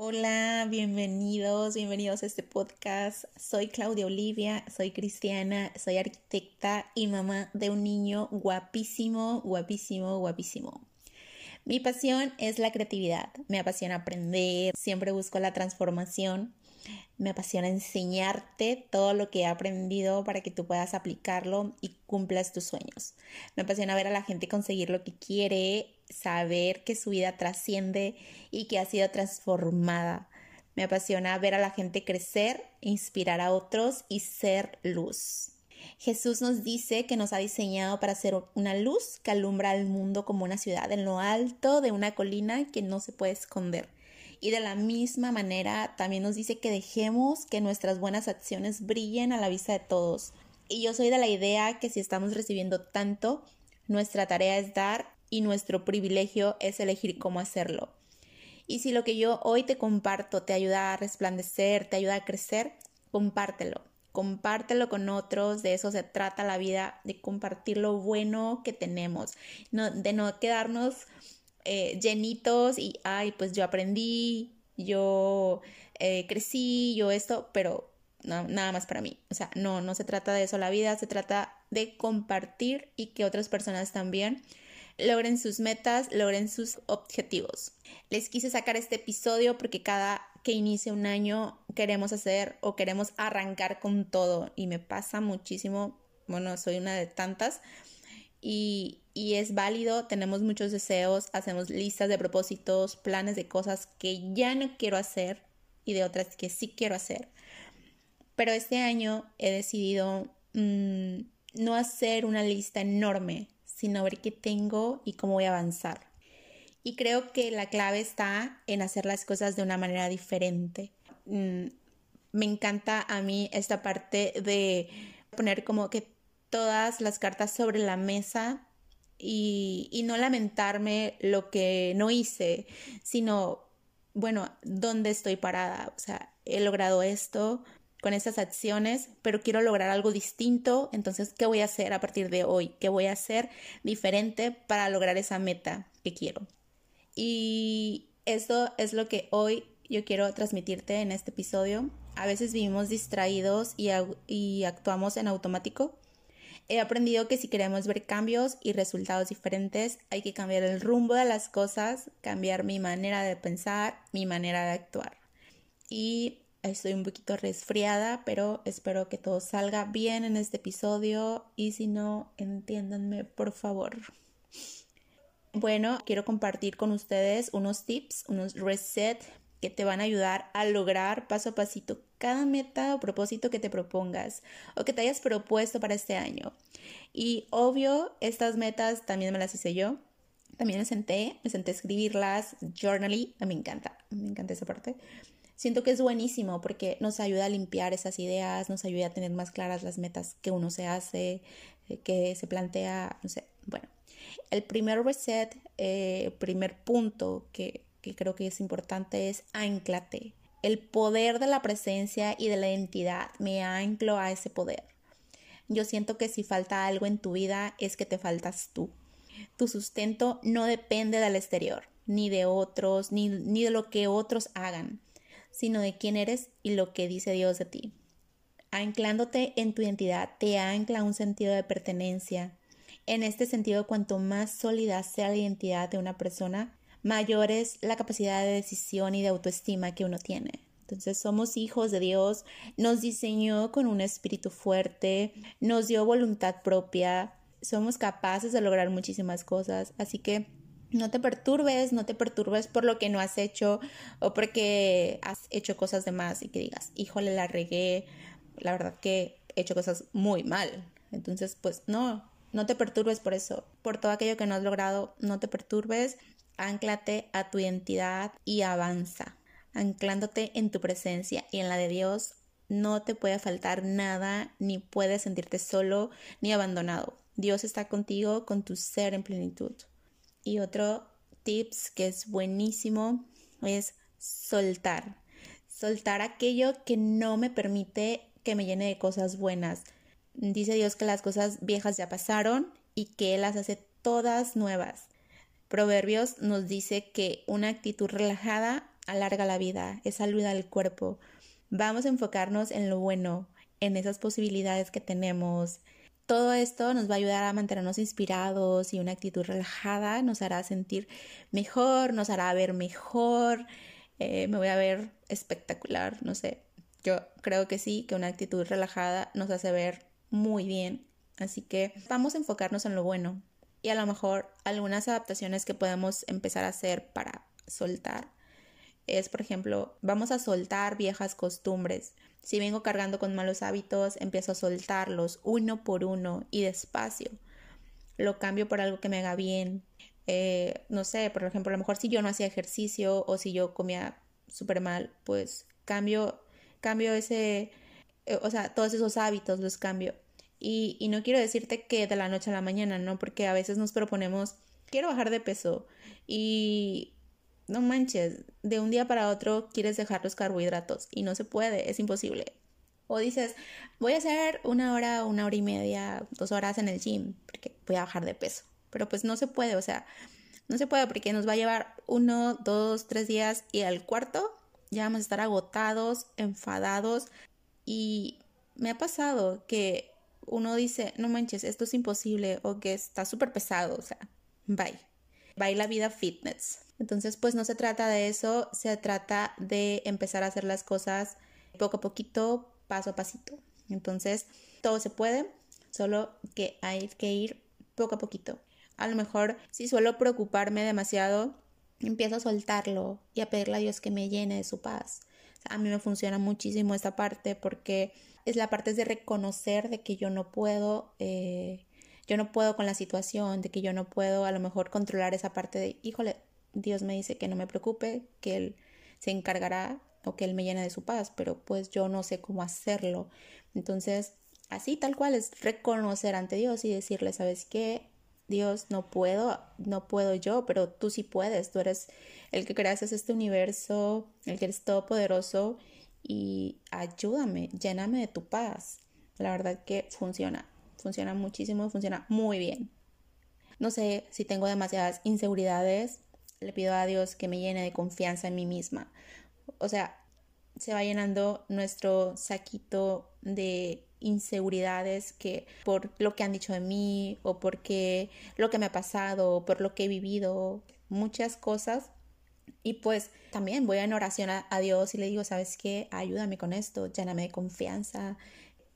Hola, bienvenidos, bienvenidos a este podcast. Soy Claudia Olivia, soy cristiana, soy arquitecta y mamá de un niño guapísimo, guapísimo, guapísimo. Mi pasión es la creatividad, me apasiona aprender, siempre busco la transformación, me apasiona enseñarte todo lo que he aprendido para que tú puedas aplicarlo y cumplas tus sueños. Me apasiona ver a la gente conseguir lo que quiere, saber que su vida trasciende y que ha sido transformada. Me apasiona ver a la gente crecer, inspirar a otros y ser luz. Jesús nos dice que nos ha diseñado para ser una luz que alumbra al mundo como una ciudad en lo alto de una colina que no se puede esconder. Y de la misma manera también nos dice que dejemos que nuestras buenas acciones brillen a la vista de todos. Y yo soy de la idea que si estamos recibiendo tanto, nuestra tarea es dar y nuestro privilegio es elegir cómo hacerlo. Y si lo que yo hoy te comparto te ayuda a resplandecer, te ayuda a crecer, compártelo. Compártelo con otros, de eso se trata la vida, de compartir lo bueno que tenemos, no, de no quedarnos eh, llenitos y, ay, pues yo aprendí, yo eh, crecí, yo esto, pero nada más para mí. O sea, no, no se trata de eso la vida, se trata de compartir y que otras personas también logren sus metas, logren sus objetivos. Les quise sacar este episodio porque cada que inicie un año queremos hacer o queremos arrancar con todo y me pasa muchísimo, bueno, soy una de tantas y, y es válido, tenemos muchos deseos, hacemos listas de propósitos, planes de cosas que ya no quiero hacer y de otras que sí quiero hacer. Pero este año he decidido mm, no hacer una lista enorme, sino ver qué tengo y cómo voy a avanzar. Y creo que la clave está en hacer las cosas de una manera diferente. Mm, me encanta a mí esta parte de poner como que todas las cartas sobre la mesa y, y no lamentarme lo que no hice, sino, bueno, ¿dónde estoy parada? O sea, he logrado esto, con esas acciones, pero quiero lograr algo distinto, entonces, ¿qué voy a hacer a partir de hoy? ¿Qué voy a hacer diferente para lograr esa meta que quiero? Y eso es lo que hoy yo quiero transmitirte en este episodio. A veces vivimos distraídos y, y actuamos en automático. He aprendido que si queremos ver cambios y resultados diferentes, hay que cambiar el rumbo de las cosas, cambiar mi manera de pensar, mi manera de actuar. Y Estoy un poquito resfriada, pero espero que todo salga bien en este episodio y si no, entiéndanme por favor. Bueno, quiero compartir con ustedes unos tips, unos resets que te van a ayudar a lograr paso a pasito cada meta o propósito que te propongas o que te hayas propuesto para este año. Y obvio, estas metas también me las hice yo. También me senté, me senté a escribirlas, journally, me encanta, me encanta esa parte siento que es buenísimo porque nos ayuda a limpiar esas ideas, nos ayuda a tener más claras las metas que uno se hace, eh, que se plantea, no sé, bueno. El primer reset, eh, primer punto que, creo que es importante es anclate. El poder de la presencia y de la identidad me anclo a ese poder. Yo siento que si falta algo en tu vida es que te faltas tú. Tu sustento no depende del exterior, ni de otros, ni, ni de lo que otros hagan sino de quién eres y lo que dice Dios de ti. Anclándote en tu identidad te ancla un sentido de pertenencia. En este sentido, cuanto más sólida sea la identidad de una persona, mayor es la capacidad de decisión y de autoestima que uno tiene. Entonces somos hijos de Dios, nos diseñó con un espíritu fuerte, nos dio voluntad propia, somos capaces de lograr muchísimas cosas, así que no te perturbes, no te perturbes por lo que no has hecho o porque has hecho cosas de más y que digas, híjole, la regué, la verdad que he hecho cosas muy mal. Entonces, pues no, no te perturbes por eso, por todo aquello que no has logrado, no te perturbes, anclate a tu identidad y avanza, anclándote en tu presencia y en la de Dios. No te puede faltar nada, ni puedes sentirte solo ni abandonado. Dios está contigo con tu ser en plenitud. Y otro tips que es buenísimo es soltar. Soltar aquello que no me permite que me llene de cosas buenas. Dice Dios que las cosas viejas ya pasaron y que Él las hace todas nuevas. Proverbios nos dice que una actitud relajada alarga la vida, es salud al cuerpo. Vamos a enfocarnos en lo bueno, en esas posibilidades que tenemos. Todo esto nos va a ayudar a mantenernos inspirados y una actitud relajada nos hará sentir mejor, nos hará ver mejor, eh, me voy a ver espectacular, no sé. Yo creo que sí, que una actitud relajada nos hace ver muy bien. Así que vamos a enfocarnos en lo bueno y a lo mejor algunas adaptaciones que podemos empezar a hacer para soltar es, por ejemplo, vamos a soltar viejas costumbres. Si vengo cargando con malos hábitos, empiezo a soltarlos uno por uno y despacio. Lo cambio por algo que me haga bien. Eh, no sé, por ejemplo, a lo mejor si yo no hacía ejercicio o si yo comía súper mal, pues cambio, cambio ese, eh, o sea, todos esos hábitos los cambio. Y, y no quiero decirte que de la noche a la mañana, ¿no? Porque a veces nos proponemos, quiero bajar de peso y no manches, de un día para otro quieres dejar los carbohidratos y no se puede, es imposible. O dices, voy a hacer una hora, una hora y media, dos horas en el gym, porque voy a bajar de peso. Pero pues no se puede, o sea, no se puede porque nos va a llevar uno, dos, tres días y al cuarto ya vamos a estar agotados, enfadados. Y me ha pasado que uno dice, no manches, esto es imposible o que está súper pesado, o sea, bye. Bye la vida fitness. Entonces, pues no se trata de eso, se trata de empezar a hacer las cosas poco a poquito, paso a pasito. Entonces, todo se puede, solo que hay que ir poco a poquito. A lo mejor, si suelo preocuparme demasiado, empiezo a soltarlo y a pedirle a Dios que me llene de su paz. a mí me funciona muchísimo esta parte porque es la parte de reconocer de que yo no puedo, eh, yo no puedo con la situación, de que yo no puedo a lo mejor controlar esa parte de, híjole, Dios me dice que no me preocupe, que Él se encargará o que Él me llene de su paz, pero pues yo no sé cómo hacerlo. Entonces, así tal cual es reconocer ante Dios y decirle, ¿sabes qué? Dios, no puedo, no puedo yo, pero tú sí puedes, tú eres el que creas este universo, el que eres todopoderoso y ayúdame, lléname de tu paz. La verdad que funciona, funciona muchísimo, funciona muy bien. No sé si tengo demasiadas inseguridades, le pido a Dios que me llene de confianza en mí misma. O sea, se va llenando nuestro saquito de inseguridades que por lo que han dicho de mí o porque lo que me ha pasado o por lo que he vivido, muchas cosas. Y pues también voy en oración a, Dios y le digo, ¿sabes qué? Ayúdame con esto, lléname de confianza,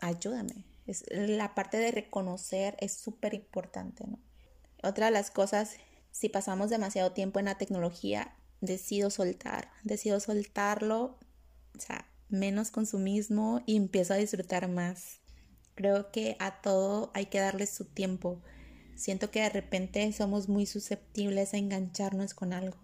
ayúdame. Es, la parte de reconocer es súper importante, ¿no? Otra de las cosas si pasamos demasiado tiempo en la tecnología, decido soltar, decido soltarlo, o sea, menos consumismo y empiezo a disfrutar más. Creo que a todo hay que darle su tiempo. Siento que de repente somos muy susceptibles a engancharnos con algo.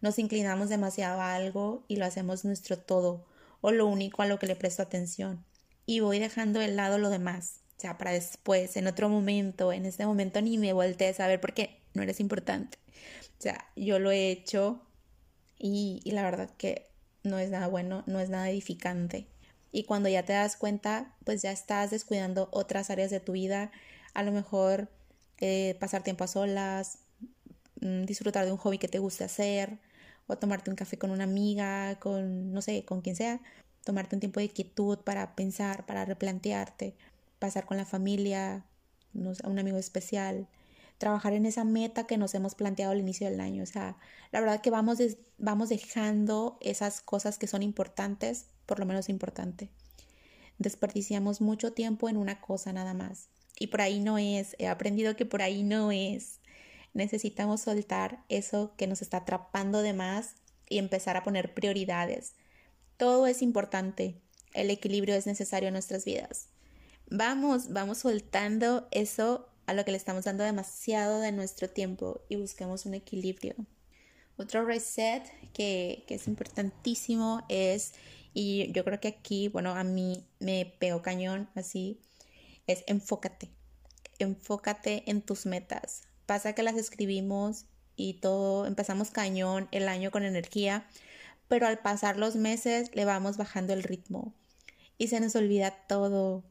Nos inclinamos demasiado a algo y lo hacemos nuestro todo o lo único a lo que le presto atención. Y voy dejando de lado lo demás. O sea, para después, en otro momento, en este momento ni me voltees a ver porque no eres importante. O sea, yo lo he hecho y, la verdad que no es nada bueno, no es nada edificante. Y cuando ya te das cuenta, pues ya estás descuidando otras áreas de tu vida, a lo mejor eh, pasar tiempo a solas, mm, disfrutar de un hobby que te guste hacer, o tomarte un café con una amiga, con, no sé, con quien sea, tomarte un tiempo de quietud para pensar, para replantearte, pasar con la familia, a un amigo especial, trabajar en esa meta que nos hemos planteado al inicio del año. O sea, la verdad que vamos, vamos dejando esas cosas que son importantes, por lo menos importante. Desperdiciamos mucho tiempo en una cosa nada más. Y por ahí no es. He aprendido que por ahí no es. Necesitamos soltar eso que nos está atrapando de más y empezar a poner prioridades. Todo es importante. El equilibrio es necesario en nuestras vidas. Vamos, vamos soltando eso a lo que le estamos dando demasiado de nuestro tiempo y busquemos un equilibrio. Otro reset que, es importantísimo es, y yo creo que aquí, bueno, a mí me pegó cañón así, es enfócate. Enfócate en tus metas. Pasa que las escribimos y todo, empezamos cañón el año con energía, pero al pasar los meses le vamos bajando el ritmo y se nos olvida todo.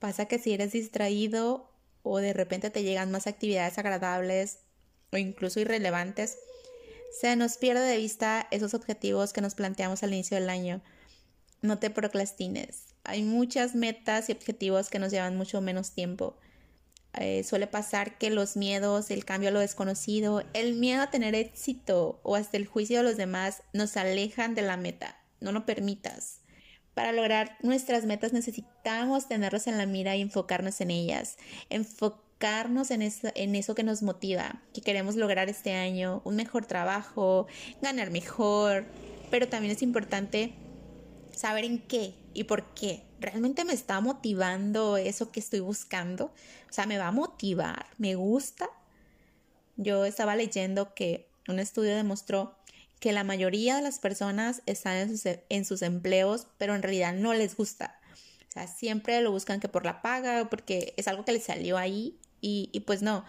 Pasa que si eres distraído o de repente te llegan más actividades agradables o incluso irrelevantes, Se nos pierde de vista esos objetivos que nos planteamos al inicio del año. No te procrastines. Hay muchas metas y objetivos que nos llevan mucho menos tiempo. Eh, suele pasar que los miedos, el cambio a lo desconocido, el miedo a tener éxito o hasta el juicio de los demás nos alejan de la meta. No lo permitas. Para lograr nuestras metas necesitamos tenerlos en la mira y enfocarnos en ellas. Enfocarnos en eso, en eso que nos motiva, que queremos lograr este año, un mejor trabajo, ganar mejor. Pero también es importante saber en qué y por qué. ¿Realmente me está motivando eso que estoy buscando? O sea, ¿me va a motivar? ¿Me gusta? Yo estaba leyendo que un estudio demostró que la mayoría de las personas están en sus, en sus empleos, pero en realidad no les gusta. O sea, siempre lo buscan que por la paga, porque es algo que les salió ahí y, y pues no.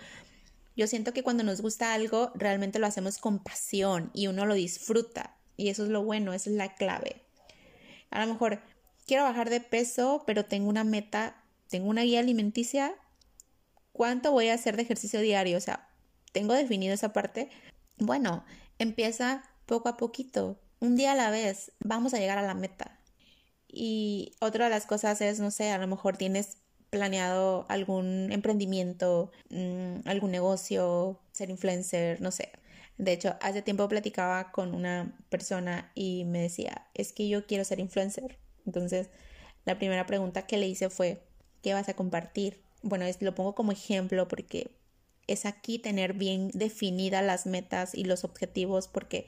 Yo siento que cuando nos gusta algo, realmente lo hacemos con pasión y uno lo disfruta. Y eso es lo bueno, esa es la clave. A lo mejor quiero bajar de peso, pero tengo una meta, tengo una guía alimenticia. ¿Cuánto voy a hacer de ejercicio diario? O sea, tengo definido esa parte. Bueno, empieza poco a poquito, un día a la vez, vamos a llegar a la meta. Y otra de las cosas es, no sé, a lo mejor tienes planeado algún emprendimiento, mm, algún negocio, ser influencer, no sé. De hecho, hace tiempo platicaba con una persona y me decía, es que yo quiero ser influencer. Entonces, la primera pregunta que le hice fue, ¿qué vas a compartir? Bueno, es, lo pongo como ejemplo porque es aquí tener bien definidas las metas y los objetivos porque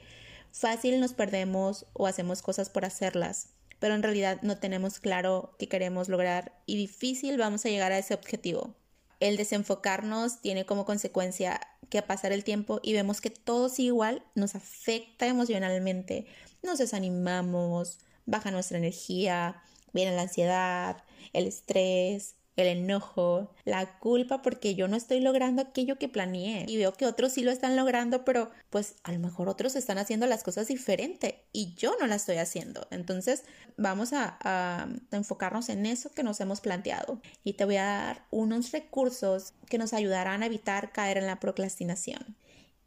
fácil nos perdemos o hacemos cosas por hacerlas, pero en realidad no tenemos claro qué queremos lograr y difícil vamos a llegar a ese objetivo. El desenfocarnos tiene como consecuencia que a pasar el tiempo y vemos que todo sigue igual, nos afecta emocionalmente, nos desanimamos, baja nuestra energía, viene la ansiedad, el estrés, el enojo, la culpa porque yo no estoy logrando aquello que planeé y veo que otros sí lo están logrando, pero pues a lo mejor otros están haciendo las cosas diferente y yo no las estoy haciendo. Entonces vamos a, a enfocarnos en eso que nos hemos planteado y te voy a dar unos recursos que nos ayudarán a evitar caer en la procrastinación.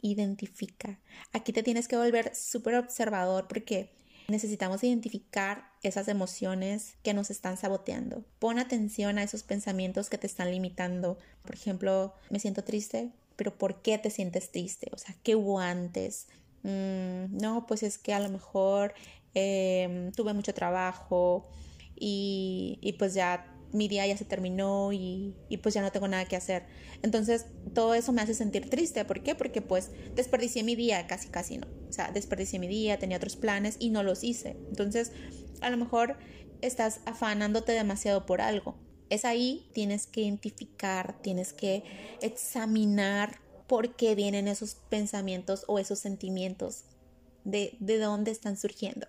Identifica. Aquí te tienes que volver súper observador porque Necesitamos identificar esas emociones que nos están saboteando. Pon atención a esos pensamientos que te están limitando. Por ejemplo, me siento triste, pero ¿por qué te sientes triste? O sea, ¿qué hubo antes? Mm, no, pues es que a lo mejor em, tuve mucho trabajo y, y pues ya mi día ya se terminó y, y, pues ya no tengo nada que hacer. Entonces, todo eso me hace sentir triste. ¿Por qué? Porque pues desperdicié mi día, casi, casi no. O sea, desperdicié mi día, tenía otros planes y no los hice. Entonces, a lo mejor estás afanándote demasiado por algo. Es ahí, tienes que identificar, tienes que examinar por qué vienen esos pensamientos o esos sentimientos, de, de dónde están surgiendo.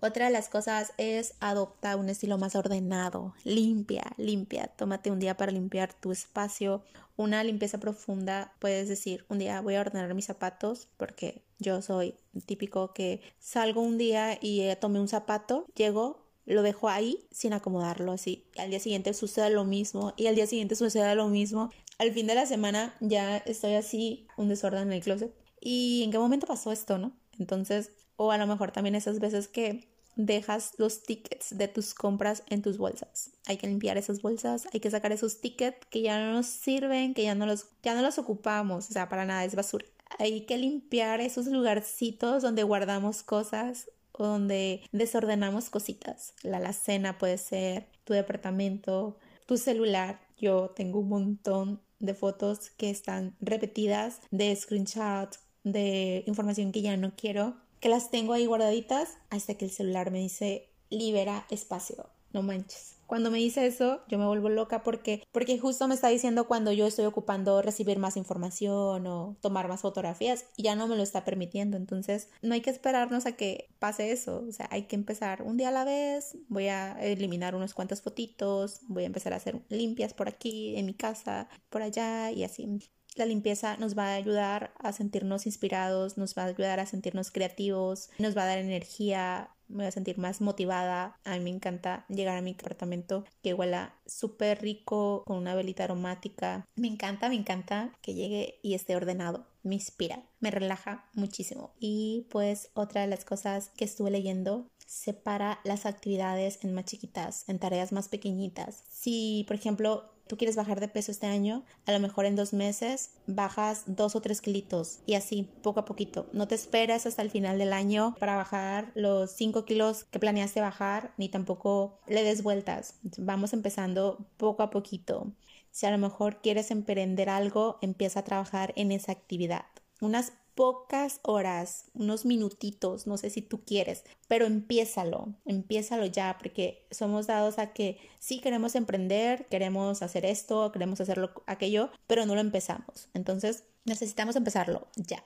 Otra de las cosas es adopta un estilo más ordenado, limpia, limpia. Tómate un día para limpiar tu espacio. Una limpieza profunda, puedes decir, un día voy a ordenar mis zapatos porque yo soy típico que salgo un día y eh, tomé un zapato, llego, lo dejo ahí sin acomodarlo así. Al día siguiente sucede lo mismo y al día siguiente sucede lo mismo. Al fin de la semana ya estoy así, un desorden en el closet. ¿Y en qué momento pasó esto, no? Entonces, o a lo mejor también esas veces que dejas los tickets de tus compras en tus bolsas. Hay que limpiar esas bolsas, hay que sacar esos tickets que ya no nos sirven, que ya no los, ya no los ocupamos, o sea, para nada es basura. Hay que limpiar esos lugarcitos donde guardamos cosas o donde desordenamos cositas. La alacena puede ser, tu departamento, tu celular. Yo tengo un montón de fotos que están repetidas, de screenshots, de información que ya no quiero que las tengo ahí guardaditas hasta que el celular me dice libera espacio. No manches. Cuando me dice eso, yo me vuelvo loca porque, porque justo me está diciendo cuando yo estoy ocupando recibir más información o tomar más fotografías y ya no me lo está permitiendo. Entonces, no hay que esperarnos a que pase eso. O sea, hay que empezar un día a la vez. Voy a eliminar unos cuantos fotitos. Voy a empezar a hacer limpias por aquí, en mi casa, por allá y así. La limpieza nos va a ayudar a sentirnos inspirados, nos va a ayudar a sentirnos creativos, nos va a dar energía, me voy a sentir más motivada. A mí me encanta llegar a mi apartamento que huela súper rico con una velita aromática. Me encanta, me encanta que llegue y esté ordenado. me inspira, me relaja muchísimo. Y pues otra de las cosas que estuve leyendo separa las actividades en más chiquitas, en tareas más pequeñitas. Si, por ejemplo, tú quieres bajar de peso este año, a lo mejor en dos meses bajas dos o tres kilitos y así, poco a poquito. No te esperes hasta el final del año para bajar los cinco kilos que planeaste bajar, ni tampoco le des vueltas. Vamos empezando poco a poquito. Si a lo mejor quieres emprender algo, empieza a trabajar en esa actividad. Unas pocas horas, unos minutitos, no sé si tú quieres, pero empiézalo, empiézalo ya, porque somos dados a que sí queremos emprender, queremos hacer esto, queremos hacerlo aquello, pero no lo empezamos. Entonces necesitamos empezarlo ya.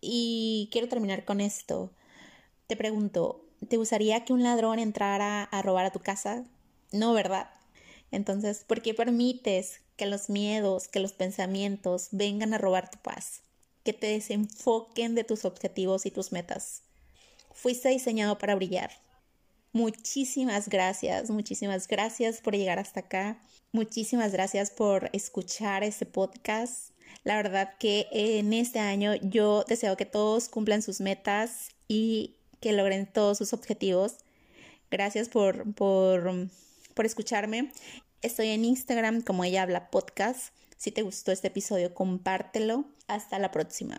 Y quiero terminar con esto. Te pregunto, ¿te gustaría que un ladrón entrara a robar a tu casa? No, ¿verdad? Entonces, ¿por qué permites que los miedos, que los pensamientos vengan a robar tu paz? Que te desenfoquen de tus objetivos y tus metas. Fuiste diseñado para brillar. Muchísimas gracias, muchísimas gracias por llegar hasta acá. Muchísimas gracias por escuchar este podcast. La verdad que en este año yo deseo que todos cumplan sus metas y que logren todos sus objetivos. Gracias por, por, por escucharme. Estoy en Instagram como ella habla podcast. Si te gustó este episodio, compártelo. Hasta la próxima.